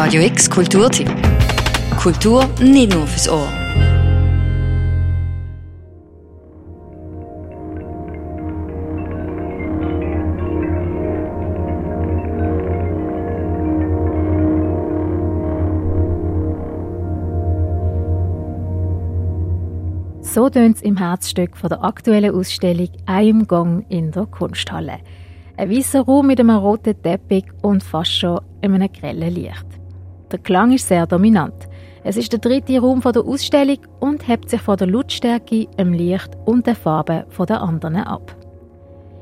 Radio X Kulturtipp. Kultur nicht nur fürs Ohr. So tönt es im Herzstück von der aktuellen Ausstellung «Ein Gang» in der Kunsthalle. Ein weißer Raum mit einem roten Teppich und fast schon einem grellen Licht. Der Klang ist sehr dominant. Es ist der dritte Raum der Ausstellung und hebt sich von der Lautstärke, dem Licht und den Farben der anderen ab.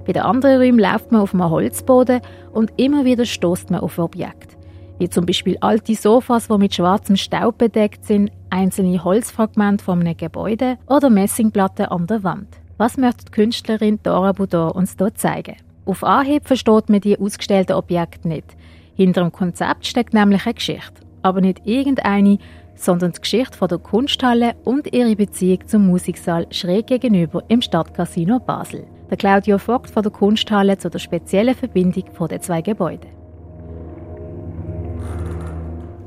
Bei den anderen Räumen läuft man auf einem Holzboden und immer wieder stoßt man auf Objekte. Wie zum Beispiel alte Sofas, die mit schwarzem Staub bedeckt sind, einzelne Holzfragmente von einem Gebäude oder Messingplatten an der Wand. Was möchte die Künstlerin Dora Budor uns hier zeigen? Auf Anhieb versteht man die ausgestellten Objekte nicht. Hinter dem Konzept steckt nämlich eine Geschichte. Aber nicht irgendeine, sondern die Geschichte von der Kunsthalle und ihre Beziehung zum Musiksaal schräg gegenüber im Stadtcasino Basel. Der Claudio Vogt von der Kunsthalle zu der speziellen Verbindung den zwei Gebäuden.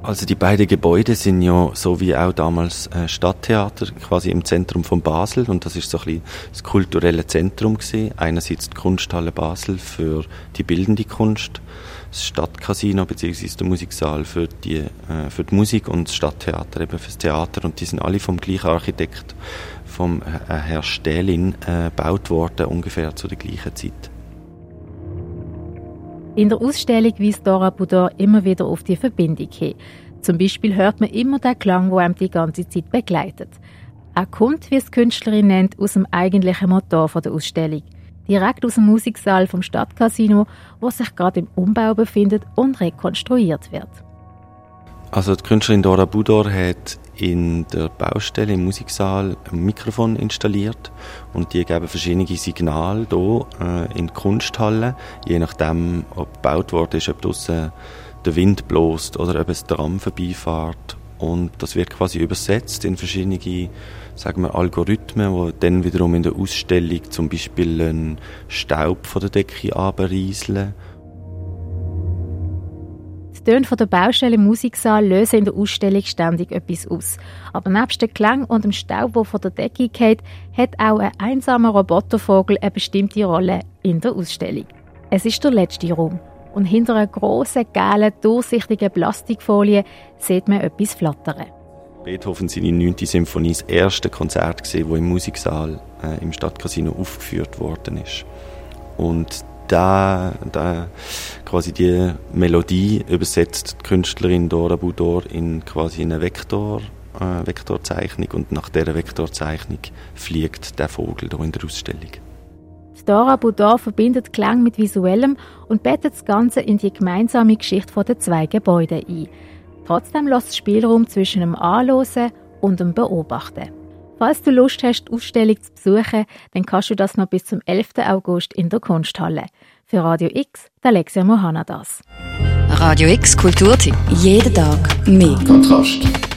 Also die beiden Gebäude sind ja so wie auch damals äh, Stadttheater quasi im Zentrum von Basel und das ist so ein bisschen das kulturelle Zentrum gewesen. Einerseits die Kunsthalle Basel für die bildende Kunst, das Stadtcasino bzw. der Musiksaal für die, äh, für die Musik und das Stadttheater eben fürs Theater und die sind alle vom gleichen Architekt, vom äh, Herr Stählin, äh, gebaut worden ungefähr zu der gleichen Zeit. In der Ausstellung weist Dora Budor immer wieder auf die Verbindung hin. Zum Beispiel hört man immer den Klang, der einem die ganze Zeit begleitet. Er kommt, wie es die Künstlerin nennt, aus dem eigentlichen Motor der Ausstellung. Direkt aus dem Musiksaal vom Stadtcasino, wo sich gerade im Umbau befindet und rekonstruiert wird. Also die Künstlerin Dora Budor hat in der Baustelle im Musiksaal ein Mikrofon installiert und die geben verschiedene Signale hier äh, in die Kunsthalle, je nachdem, ob gebaut worden ist, ob draussen der Wind bläst oder ob es Tram vorbeifährt. Und das wird quasi übersetzt in verschiedene sagen wir, Algorithmen, die dann wiederum in der Ausstellung zum Beispiel einen Staub von der Decke abrieseln die Töne von der Baustelle im Musiksaal lösen in der Ausstellung ständig etwas aus. Aber nebst dem Klang und dem Staub, der von der Decke geht, hat auch ein einsamer Robotervogel eine bestimmte Rolle in der Ausstellung. Es ist der letzte Raum. Und hinter einer grossen, gelben, durchsichtigen Plastikfolie sieht man etwas flattern. Beethoven seine 9. Symphonie das erste Konzert gesehen, wo im Musiksaal äh, im Stadtcasino aufgeführt worden ist. Und da, da quasi die Melodie übersetzt die Künstlerin Dora Budor in quasi eine Vektor, äh, Vektorzeichnung und nach dieser Vektorzeichnung fliegt der Vogel hier in der Ausstellung. Dora Budor verbindet Klang mit Visuellem und bettet das Ganze in die gemeinsame Geschichte der zwei Gebäude ein. Trotzdem lässt Spielraum zwischen dem Anlosen und dem Beobachten. Falls du Lust hast, die Ausstellung zu besuchen, dann kannst du das noch bis zum 11. August in der Kunsthalle. Für Radio X, der Alexia Mohanadas. Radio X Kulturtipp. Jeden Tag mehr. Kontrast.